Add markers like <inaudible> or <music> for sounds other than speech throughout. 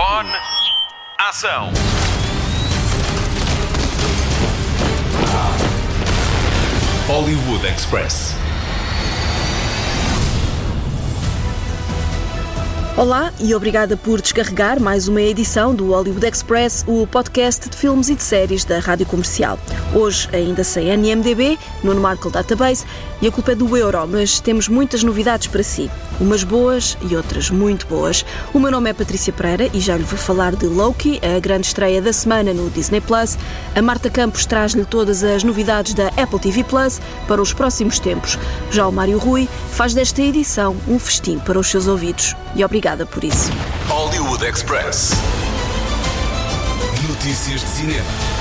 Microfone. Ação. Hollywood Express. Olá e obrigada por descarregar mais uma edição do Hollywood Express, o podcast de filmes e de séries da Rádio Comercial. Hoje ainda sem NMDB, no Markle Database, e a culpa é do euro, mas temos muitas novidades para si. Umas boas e outras muito boas. O meu nome é Patrícia Pereira e já lhe vou falar de Loki, a grande estreia da semana no Disney Plus. A Marta Campos traz-lhe todas as novidades da Apple TV Plus para os próximos tempos. Já o Mário Rui faz desta edição um festim para os seus ouvidos. E obrigada por isso. Hollywood Express. Notícias de cinema.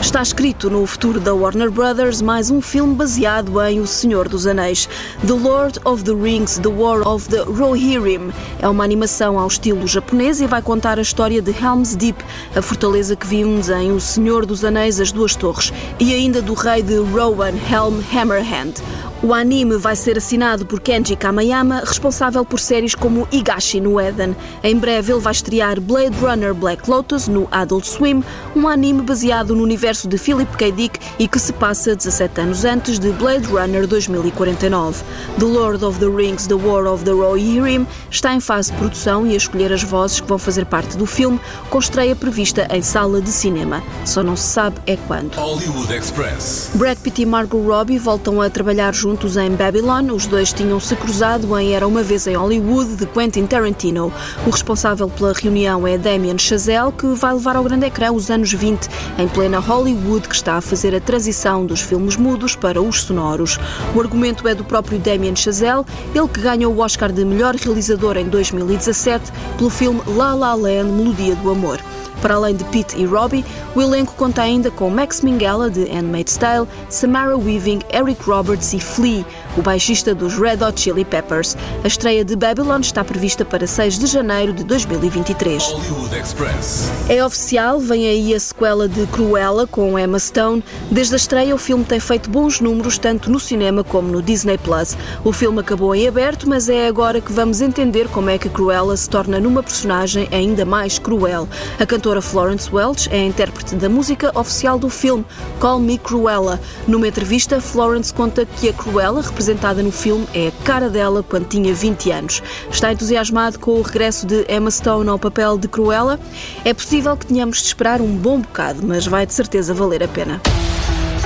Está escrito no futuro da Warner Brothers mais um filme baseado em O Senhor dos Anéis. The Lord of the Rings, The War of the Rohirrim. É uma animação ao estilo japonês e vai contar a história de Helm's Deep, a fortaleza que vimos em O Senhor dos Anéis, As Duas Torres, e ainda do rei de Rowan, Helm Hammerhand. O anime vai ser assinado por Kenji Kamayama, responsável por séries como Higashi no Eden. Em breve ele vai estrear Blade Runner Black Lotus no Adult Swim, um anime baseado no universo de Philip K. Dick e que se passa 17 anos antes de Blade Runner 2049. The Lord of the Rings The War of the Rohirrim está em fase de produção e a escolher as vozes que vão fazer parte do filme, com estreia prevista em sala de cinema. Só não se sabe é quando. Hollywood Express. Brad Pitt e Margot Robbie voltam a trabalhar juntos em Babylon. Os dois tinham se cruzado em Era uma vez em Hollywood de Quentin Tarantino. O responsável pela reunião é Damien Chazelle, que vai levar ao grande ecrã os anos 20 em plena Hollywood, que está a fazer a transição dos filmes mudos para os sonoros. O argumento é do próprio Damien Chazelle, ele que ganhou o Oscar de melhor realizador em 2017 pelo filme La La Land, Melodia do Amor. Para além de Pete e Robbie, o elenco conta ainda com Max Minghella, de Handmaid's Tale, Samara Weaving, Eric Roberts e Flea, o baixista dos Red Hot Chili Peppers. A estreia de Babylon está prevista para 6 de janeiro de 2023. Hollywood Express. É oficial, vem aí a sequela de Cruella com Emma Stone. Desde a estreia, o filme tem feito bons números tanto no cinema como no Disney Plus. O filme acabou em aberto, mas é agora que vamos entender como é que Cruella se torna numa personagem ainda mais cruel. A cantora Florence Welch é a intérprete da música oficial do filme, Call Me Cruella. Numa entrevista, Florence conta que a Cruella, representada no filme, é a cara dela quando tinha 20 anos. Está entusiasmado com o regresso de Emma Stone ao papel de Cruella? É possível que tenhamos de esperar um bom bocado, mas vai de certeza valer a pena.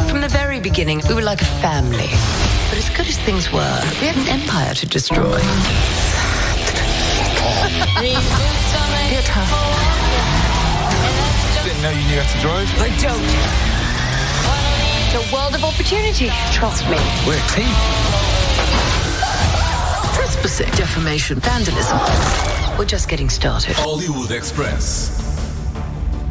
From the very beginning, we were like a family. But as good as things were, we had an empire to destroy. <laughs> You're tough. Didn't know you knew how to drive. I don't. It's a world of opportunity. Trust me. We're a team. Trespassing, defamation, vandalism. We're just getting started. Hollywood Express.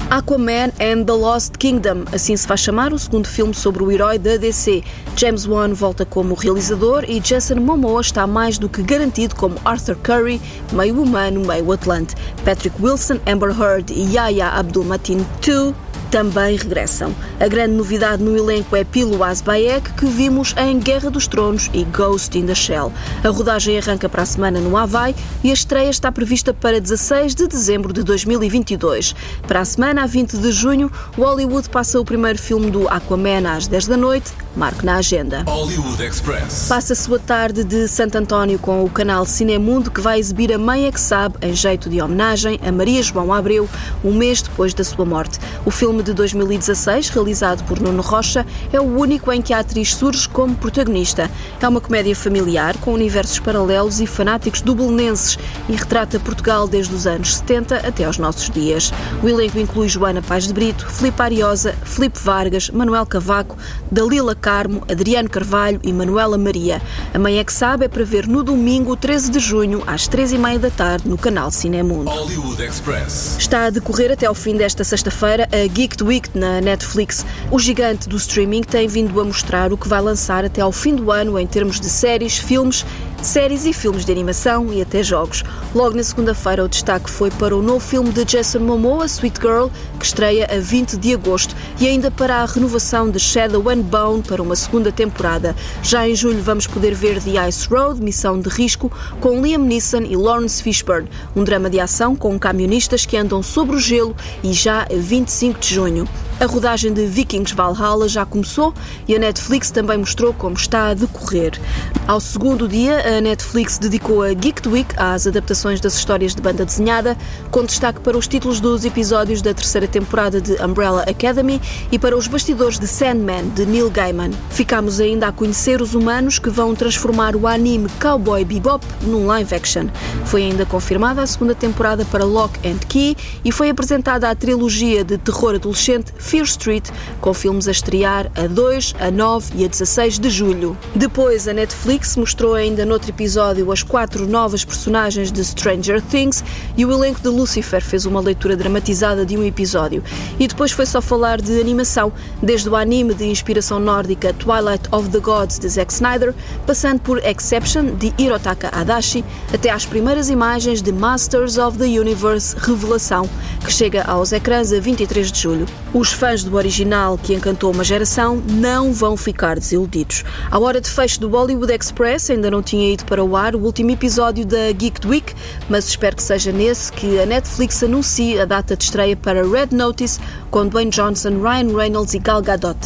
Aquaman and the Lost Kingdom, assim se vai chamar o segundo filme sobre o herói da DC. James Wan volta como realizador e Jason Momoa está mais do que garantido como Arthur Curry, meio humano, meio atlante. Patrick Wilson, Amber Heard e Yahya Abdul-Mateen II também regressam. A grande novidade no elenco é Pilo Asbayek, que vimos em Guerra dos Tronos e Ghost in the Shell. A rodagem arranca para a semana no Havaí e a estreia está prevista para 16 de dezembro de 2022. Para a semana, a 20 de junho, o Hollywood passa o primeiro filme do Aquaman às 10 da noite, marque na agenda. Hollywood Express. Passa a sua tarde de Santo António com o canal Cinemundo, que vai exibir a Mãe é que Sabe, em jeito de homenagem a Maria João Abreu, um mês depois da sua morte. O filme de 2016, realizado por Nuno Rocha, é o único em que a atriz surge como protagonista. É uma comédia familiar, com universos paralelos e fanáticos dublinenses, e retrata Portugal desde os anos 70 até aos nossos dias. O elenco inclui Joana Paz de Brito, Filipe Ariosa, Filipe Vargas, Manuel Cavaco, Dalila Carmo, Adriano Carvalho e Manuela Maria. A Mãe é que Sabe é para ver no domingo, 13 de junho, às 3h30 da tarde, no canal Cinemundo. Hollywood Express. Está a decorrer até ao fim desta sexta-feira a Geek Week na Netflix. O gigante do streaming tem vindo a mostrar o que vai lançar até ao fim do ano em termos de séries, filmes séries e filmes de animação e até jogos. Logo na segunda-feira, o destaque foi para o novo filme de Jason Momoa, Sweet Girl, que estreia a 20 de agosto, e ainda para a renovação de Shadow and Bone para uma segunda temporada. Já em julho vamos poder ver The Ice Road, Missão de Risco, com Liam Neeson e Lawrence Fishburne, um drama de ação com camionistas que andam sobre o gelo e já a 25 de junho. A rodagem de Vikings Valhalla já começou e a Netflix também mostrou como está a decorrer. Ao segundo dia, a Netflix dedicou a Geek Week às adaptações das histórias de banda desenhada, com destaque para os títulos dos episódios da terceira temporada de Umbrella Academy e para os bastidores de Sandman, de Neil Gaiman. Ficámos ainda a conhecer os humanos que vão transformar o anime Cowboy Bebop num live action. Foi ainda confirmada a segunda temporada para Lock and Key e foi apresentada a trilogia de terror adolescente Fear Street, com filmes a estrear a 2, a 9 e a 16 de julho. Depois, a Netflix mostrou ainda noutro episódio as quatro novas personagens de Stranger Things e o elenco de Lucifer fez uma leitura dramatizada de um episódio. E depois foi só falar de animação, desde o anime de inspiração nórdica Twilight of the Gods de Zack Snyder, passando por Exception de Hirotaka Adachi, até às primeiras imagens de Masters of the Universe Revelação, que chega aos ecrãs a 23 de julho. Os fãs do original que encantou uma geração não vão ficar desiludidos. À hora de fecho do Bollywood Express ainda não tinha ido para o ar o último episódio da Geek Week, mas espero que seja nesse que a Netflix anuncie a data de estreia para Red Notice com Dwayne Johnson, Ryan Reynolds e Gal Gadot.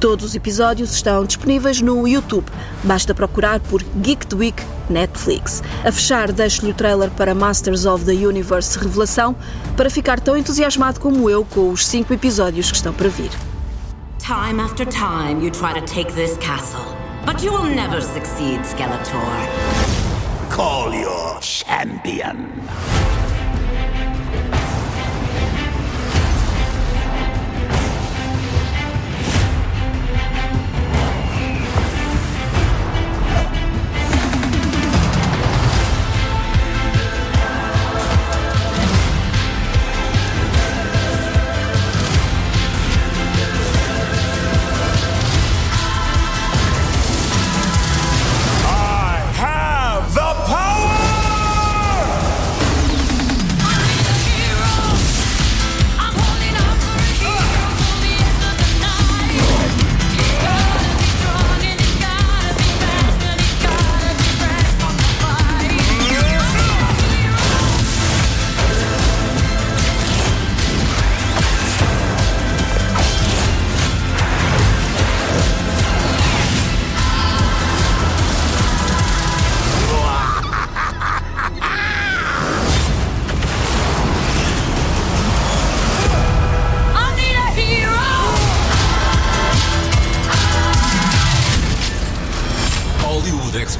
Todos os episódios estão disponíveis no YouTube. Basta procurar por Geek Week Netflix. A fechar, deixo-lhe o trailer para Masters of the Universe Revelação para ficar tão entusiasmado como eu com os cinco episódios que estão para vir. Time after time you try to take this castle, but you will never succeed, Skeletor. Call your champion.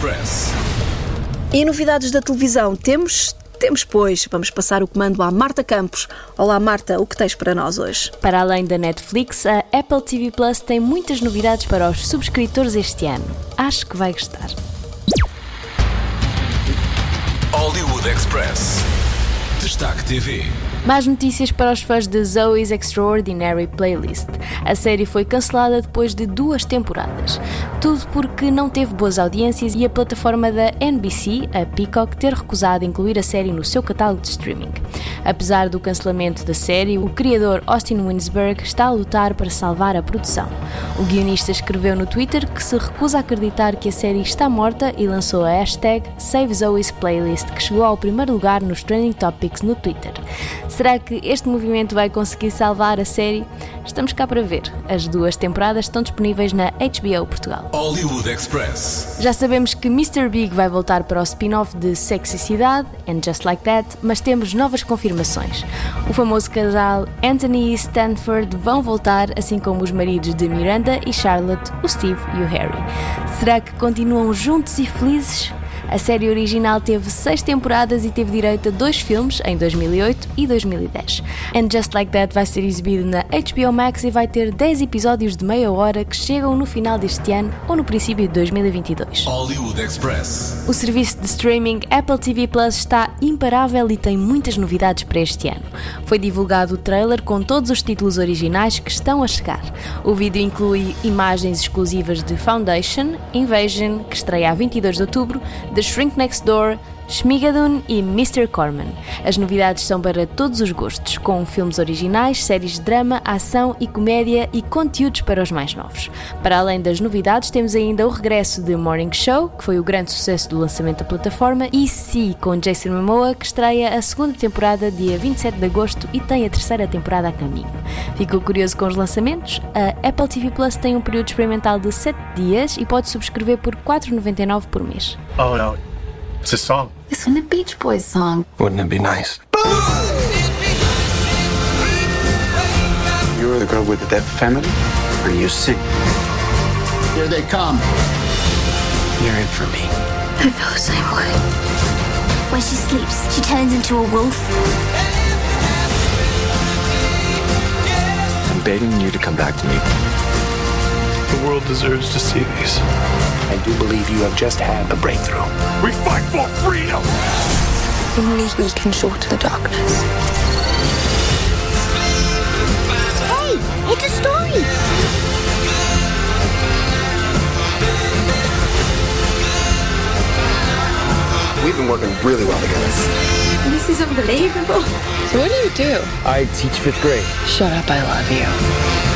Express. E novidades da televisão temos? Temos, pois. Vamos passar o comando à Marta Campos. Olá, Marta, o que tens para nós hoje? Para além da Netflix, a Apple TV Plus tem muitas novidades para os subscritores este ano. Acho que vai gostar. Hollywood Express. Destaque TV. Mais notícias para os fãs de Zoe's Extraordinary Playlist. A série foi cancelada depois de duas temporadas. Tudo porque não teve boas audiências e a plataforma da NBC, a Peacock, ter recusado incluir a série no seu catálogo de streaming. Apesar do cancelamento da série, o criador Austin Winsberg está a lutar para salvar a produção. O guionista escreveu no Twitter que se recusa a acreditar que a série está morta e lançou a hashtag Save Zoe's Playlist, que chegou ao primeiro lugar nos Trending Topics no Twitter. Será que este movimento vai conseguir salvar a série? Estamos cá para ver. As duas temporadas estão disponíveis na HBO Portugal. Hollywood Express. Já sabemos que Mr. Big vai voltar para o spin-off de Sexy Cidade and Just Like That, mas temos novas confirmações. O famoso casal Anthony e Stanford vão voltar, assim como os maridos de Miranda e Charlotte, o Steve e o Harry. Será que continuam juntos e felizes? A série original teve seis temporadas e teve direito a dois filmes em 2008 e 2010. And Just Like That vai ser exibido na HBO Max e vai ter 10 episódios de meia hora que chegam no final deste ano ou no princípio de 2022. Hollywood Express. O serviço de streaming Apple TV Plus está imparável e tem muitas novidades para este ano. Foi divulgado o trailer com todos os títulos originais que estão a chegar. O vídeo inclui imagens exclusivas de Foundation, Invasion, que estreia a 22 de outubro, The The Shrink Next Door, Schmigadoon e Mr. Corman. As novidades são para todos os gostos, com filmes originais, séries de drama, ação e comédia e conteúdos para os mais novos. Para além das novidades, temos ainda o regresso de Morning Show, que foi o grande sucesso do lançamento da plataforma, e Si, com Jason Momoa, que estreia a segunda temporada dia 27 de agosto e tem a terceira temporada a caminho. Ficou curioso com os lançamentos? A Apple TV Plus tem um período experimental de 7 dias e pode subscrever por 4,99 por mês. Oh no. It's a song. It's from the Beach Boys song. Wouldn't it be nice? You're the girl with the dead family? Or you sing? Here they come. You're in for me. I feel the same way. When she sleeps, she turns into a wolf. I'm begging you to come back to me. The world deserves to see these. I do believe you have just had a breakthrough. We fight for freedom! Only we can shorten the darkness. Hey, it's a story. We've been working really well together. This is unbelievable. So what do you do? I teach fifth grade. Shut up, I love you.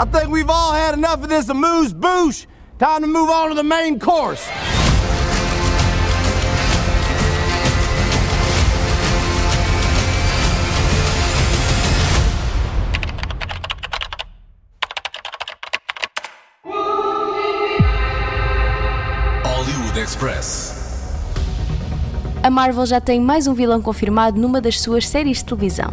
I think we've all had enough of this amuse bouche. Time to move on to the main course. Express. A Marvel já tem mais um vilão confirmado numa das suas séries de televisão.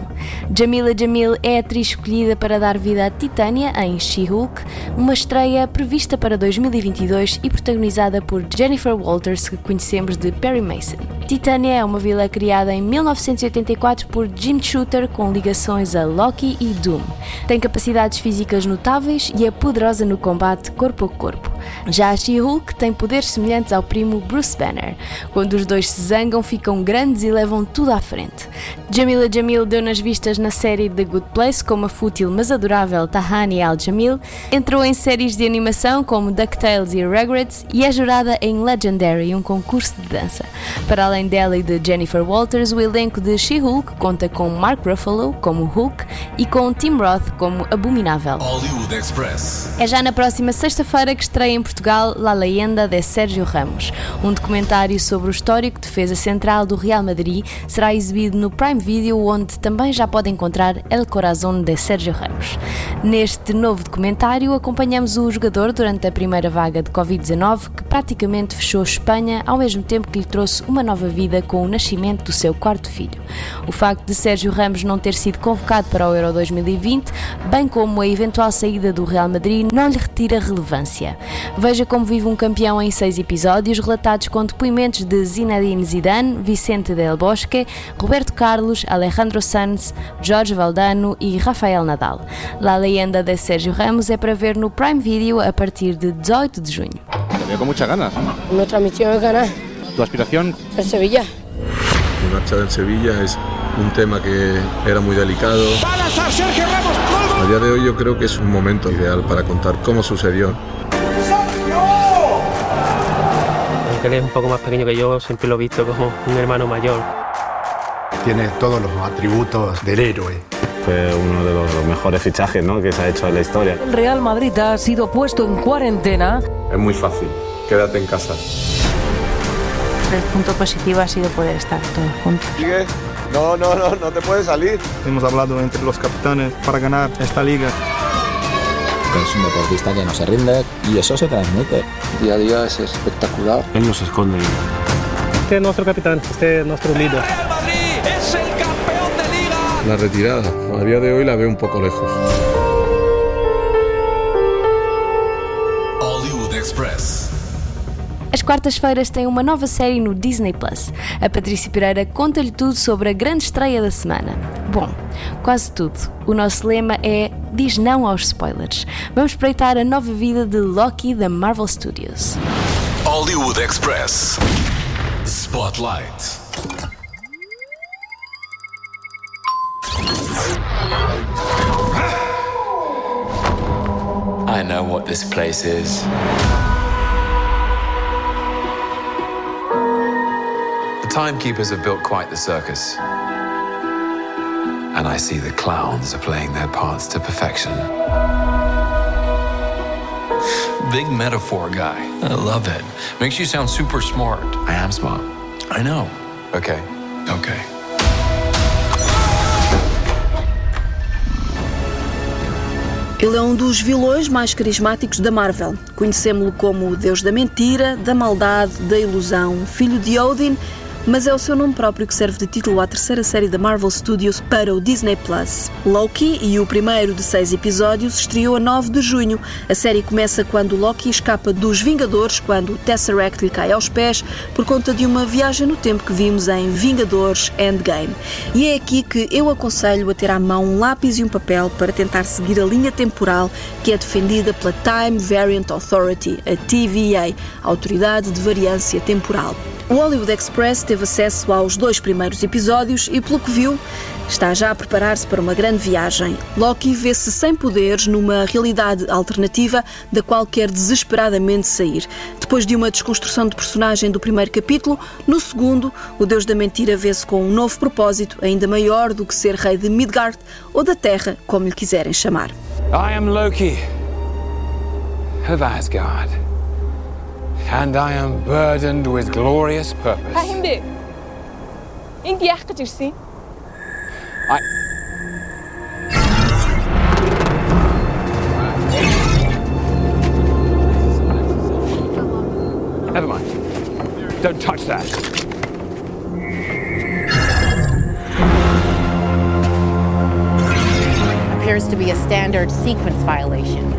Jamila Jamil é a atriz escolhida para dar vida a Titânia em She-Hulk, uma estreia prevista para 2022 e protagonizada por Jennifer Walters, que conhecemos de Perry Mason. Titânia é uma vilã criada em 1984 por Jim Shooter com ligações a Loki e Doom. Tem capacidades físicas notáveis e é poderosa no combate corpo a corpo. Já a She-Hulk tem poderes semelhantes ao primo Bruce Banner. Quando os dois se zangam, ficam grandes e levam tudo à frente. Jamila Jamil deu nas vistas na série The Good Place como a fútil mas adorável Tahani Al-Jamil, entrou em séries de animação como DuckTales e Rugrats e é jurada em Legendary, um concurso de dança. Para além dela e de Jennifer Walters, o elenco de She-Hulk conta com Mark Ruffalo como Hulk e com Tim Roth como Abominável. É já na próxima sexta-feira que estreia em Portugal La Leyenda de Sérgio Ramos. Um documentário sobre o histórico defesa central do Real Madrid será exibido no Prime Video, onde também já pode encontrar El Corazón de Sérgio Ramos. Neste novo documentário, acompanhamos o jogador durante a primeira vaga de Covid-19, que praticamente fechou Espanha, ao mesmo tempo que lhe trouxe uma nova vida com o nascimento do seu quarto filho. O facto de Sérgio Ramos não ter sido convocado para o Euro 2020, bem como a eventual saída do Real Madrid, não lhe retira relevância. Veja como vive um campeão em seis episódios, relatados com depoimentos de Zinedine Zidane, Vicente Del Bosque, Roberto Carlos, Alejandro Sanz, Jorge Valdano e Rafael Nadal. La Leyenda de Sérgio Ramos é para ver no Prime Video a partir de 18 de junho. Te veo con muchas ganas. Nuestra misión es ganar. ¿Tu aspiración? El Sevilla. Mi marcha del Sevilla es un tema que era muy delicado. ¡Va a! A día de hoy yo creo que es un momento ideal para contar cómo sucedió. Él es un poco más pequeño que yo, siempre lo he visto como un hermano mayor. Tiene todos los atributos del héroe. Fue uno de los mejores fichajes ¿no? que se ha hecho en la historia. El Real Madrid ha sido puesto en cuarentena. Es muy fácil, quédate en casa. El punto positivo ha sido poder estar todos juntos. ¿Sigue? No, no, no, no te puedes salir. Hemos hablado entre los capitanes para ganar esta liga. Es un deportista que no se rinde y eso se transmite. Día a día es espectacular. Él no se esconde. Este es nuestro capitán, este es nuestro líder. ¡Es el campeón de liga! La retirada, a día de hoy la veo un poco lejos. Hollywood Express. As quartas-feiras têm uma nova série no Disney Plus. A Patrícia Pereira conta-lhe tudo sobre a grande estreia da semana. Bom, quase tudo. O nosso lema é Diz não aos spoilers. Vamos espreitar a nova vida de Loki da Marvel Studios. Hollywood Express Spotlight I know what this place is. The timekeepers have built quite the circus. And I see the clowns are playing their parts to perfection. Big metaphor guy. I love it. Makes you sound super smart. I am smart. I know. Okay. Okay. Ele é um dos vilões mais carismáticos da Marvel. Conhecemos-lo como o deus da mentira, da maldade, da ilusão, filho de Odin mas é o seu nome próprio que serve de título à terceira série da Marvel Studios para o Disney Plus. Loki e o primeiro de seis episódios estreou a 9 de junho. A série começa quando Loki escapa dos Vingadores, quando o Tesseract lhe cai aos pés por conta de uma viagem no tempo que vimos em Vingadores Endgame. E é aqui que eu aconselho a ter à mão um lápis e um papel para tentar seguir a linha temporal que é defendida pela Time Variant Authority, a TVA, Autoridade de Variância Temporal. O Hollywood Express teve acesso aos dois primeiros episódios e, pelo que viu, está já a preparar-se para uma grande viagem. Loki vê-se sem poderes numa realidade alternativa da qual quer desesperadamente sair. Depois de uma desconstrução de personagem do primeiro capítulo, no segundo, o Deus da Mentira vê-se com um novo propósito, ainda maior do que ser rei de Midgard ou da Terra, como lhe quiserem chamar. I am Loki of Asgard. And I am burdened with glorious purpose. Fahimde. Ingi yakıtırsın. I... Never mind. Don't touch that. Appears to be a standard sequence violation.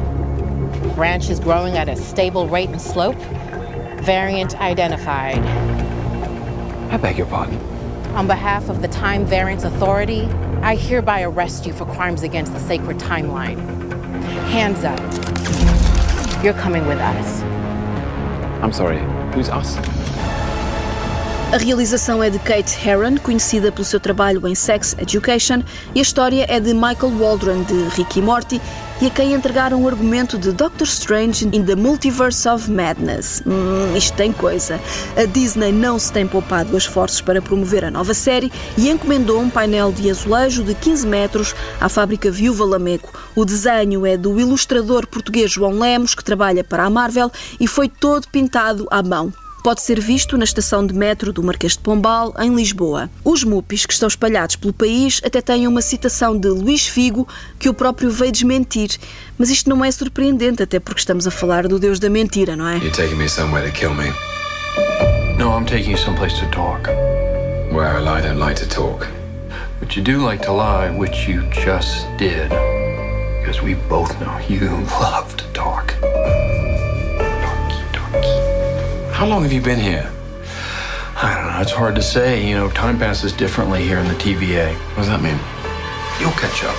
Branch is growing at a stable rate and slope, Variant identified. I beg your pardon? On behalf of the Time Variance Authority, I hereby arrest you for crimes against the sacred timeline. Hands up. You're coming with us. I'm sorry, who's us? A realização é de Kate Herron, conhecida pelo seu trabalho em Sex Education, e a história é de Michael Waldron, de Rick e Morty, e a quem entregaram o argumento de Doctor Strange in the Multiverse of Madness. Hum, isto tem coisa. A Disney não se tem poupado esforços para promover a nova série e encomendou um painel de azulejo de 15 metros à fábrica Viúva Lameco. O desenho é do ilustrador português João Lemos, que trabalha para a Marvel, e foi todo pintado à mão pode ser visto na estação de metro do Marquês de Pombal, em Lisboa. Os mupis que estão espalhados pelo país até têm uma citação de Luís Figo que o próprio veio desmentir. Mas isto não é surpreendente, até porque estamos a falar do Deus da mentira, não é? You're taking me somewhere to kill me. No, I'm taking you someplace to talk. Well, I don't like to talk. But you do like to lie, which you just did. Because we both know you <laughs> love to talk. How long have you been here? I don't know. It's hard to say. You know, time passes differently here in the TVA. What does that mean? You'll catch up.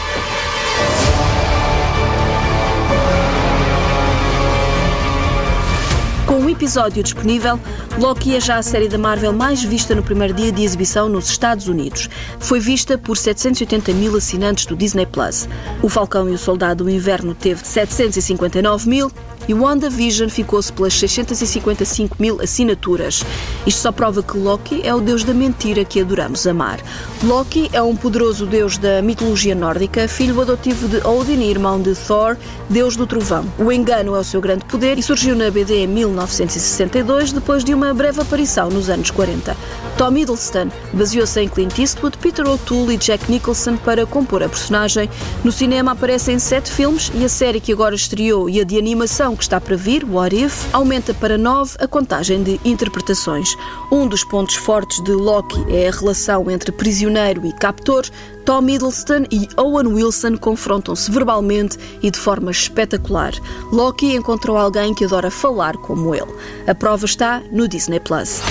Com um episódio disponível, Loki é já a série da Marvel mais vista no primeiro dia de exibição nos Estados Unidos. Foi vista por 780 mil assinantes do Disney Plus. O Falcão e o Soldado do Inverno teve 759 mil e WandaVision ficou-se pelas 655 mil assinaturas. Isto só prova que Loki é o deus da mentira que adoramos amar. Loki é um poderoso deus da mitologia nórdica, filho adotivo de Odin e irmão de Thor, deus do trovão. O engano é o seu grande poder e surgiu na BD em 1962, depois de uma breve aparição nos anos 40. Tom Hiddleston baseou-se em Clint Eastwood, Peter O'Toole e Jack Nicholson para compor a personagem. No cinema aparecem sete filmes e a série que agora estreou e a de animação que está para vir, What If, aumenta para nove a contagem de interpretações. Um dos pontos fortes de Loki é a relação entre prisioneiro e captor. Tom Hiddleston e Owen Wilson confrontam-se verbalmente e de forma espetacular. Loki encontrou alguém que adora falar como ele. A prova está no Disney Plus.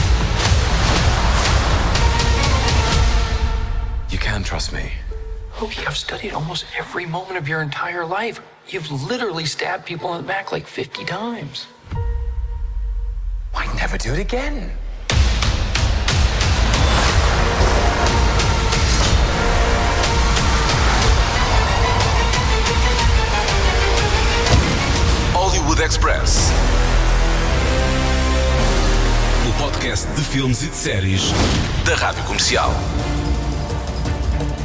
You can trust me. Loki, I've studied almost every moment of your entire life. You've literally stabbed people in the back like 50 times. Why never do it again? Hollywood Express. O podcast de filmes e de séries da Rádio Comercial.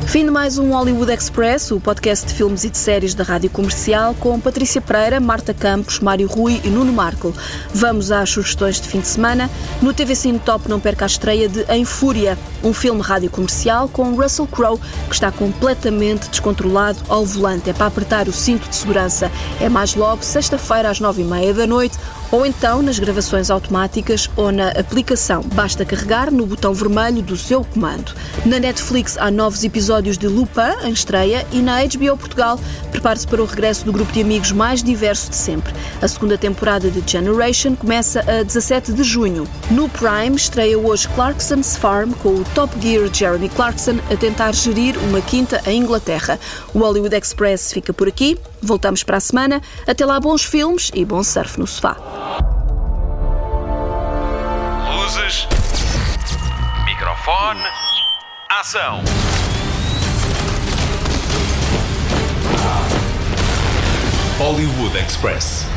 Fim de mais um Hollywood Express, o podcast de filmes e de séries da Rádio Comercial, com Patrícia Pereira, Marta Campos, Mário Rui e Nuno Marco. Vamos às sugestões de fim de semana. No TV Cine Top não perca a estreia de Em Fúria, um filme rádio comercial com Russell Crowe, que está completamente descontrolado ao volante. É para apertar o cinto de segurança. É mais logo, sexta-feira às nove e meia da noite, ou então nas gravações automáticas ou na aplicação. Basta carregar no botão vermelho do seu comando. Na Netflix há novos episódios de Lupin em estreia e na HBO Portugal prepare-se para o regresso do grupo de amigos mais diverso de sempre. A segunda temporada de Generation começa a 17 de junho. No Prime estreia hoje Clarkson's Farm com o Top Gear Jeremy Clarkson a tentar gerir uma quinta em Inglaterra. O Hollywood Express fica por aqui. Voltamos para a semana. Até lá, bons filmes e bom surf no sofá. Luzes. Microfone. Ação. Hollywood Express.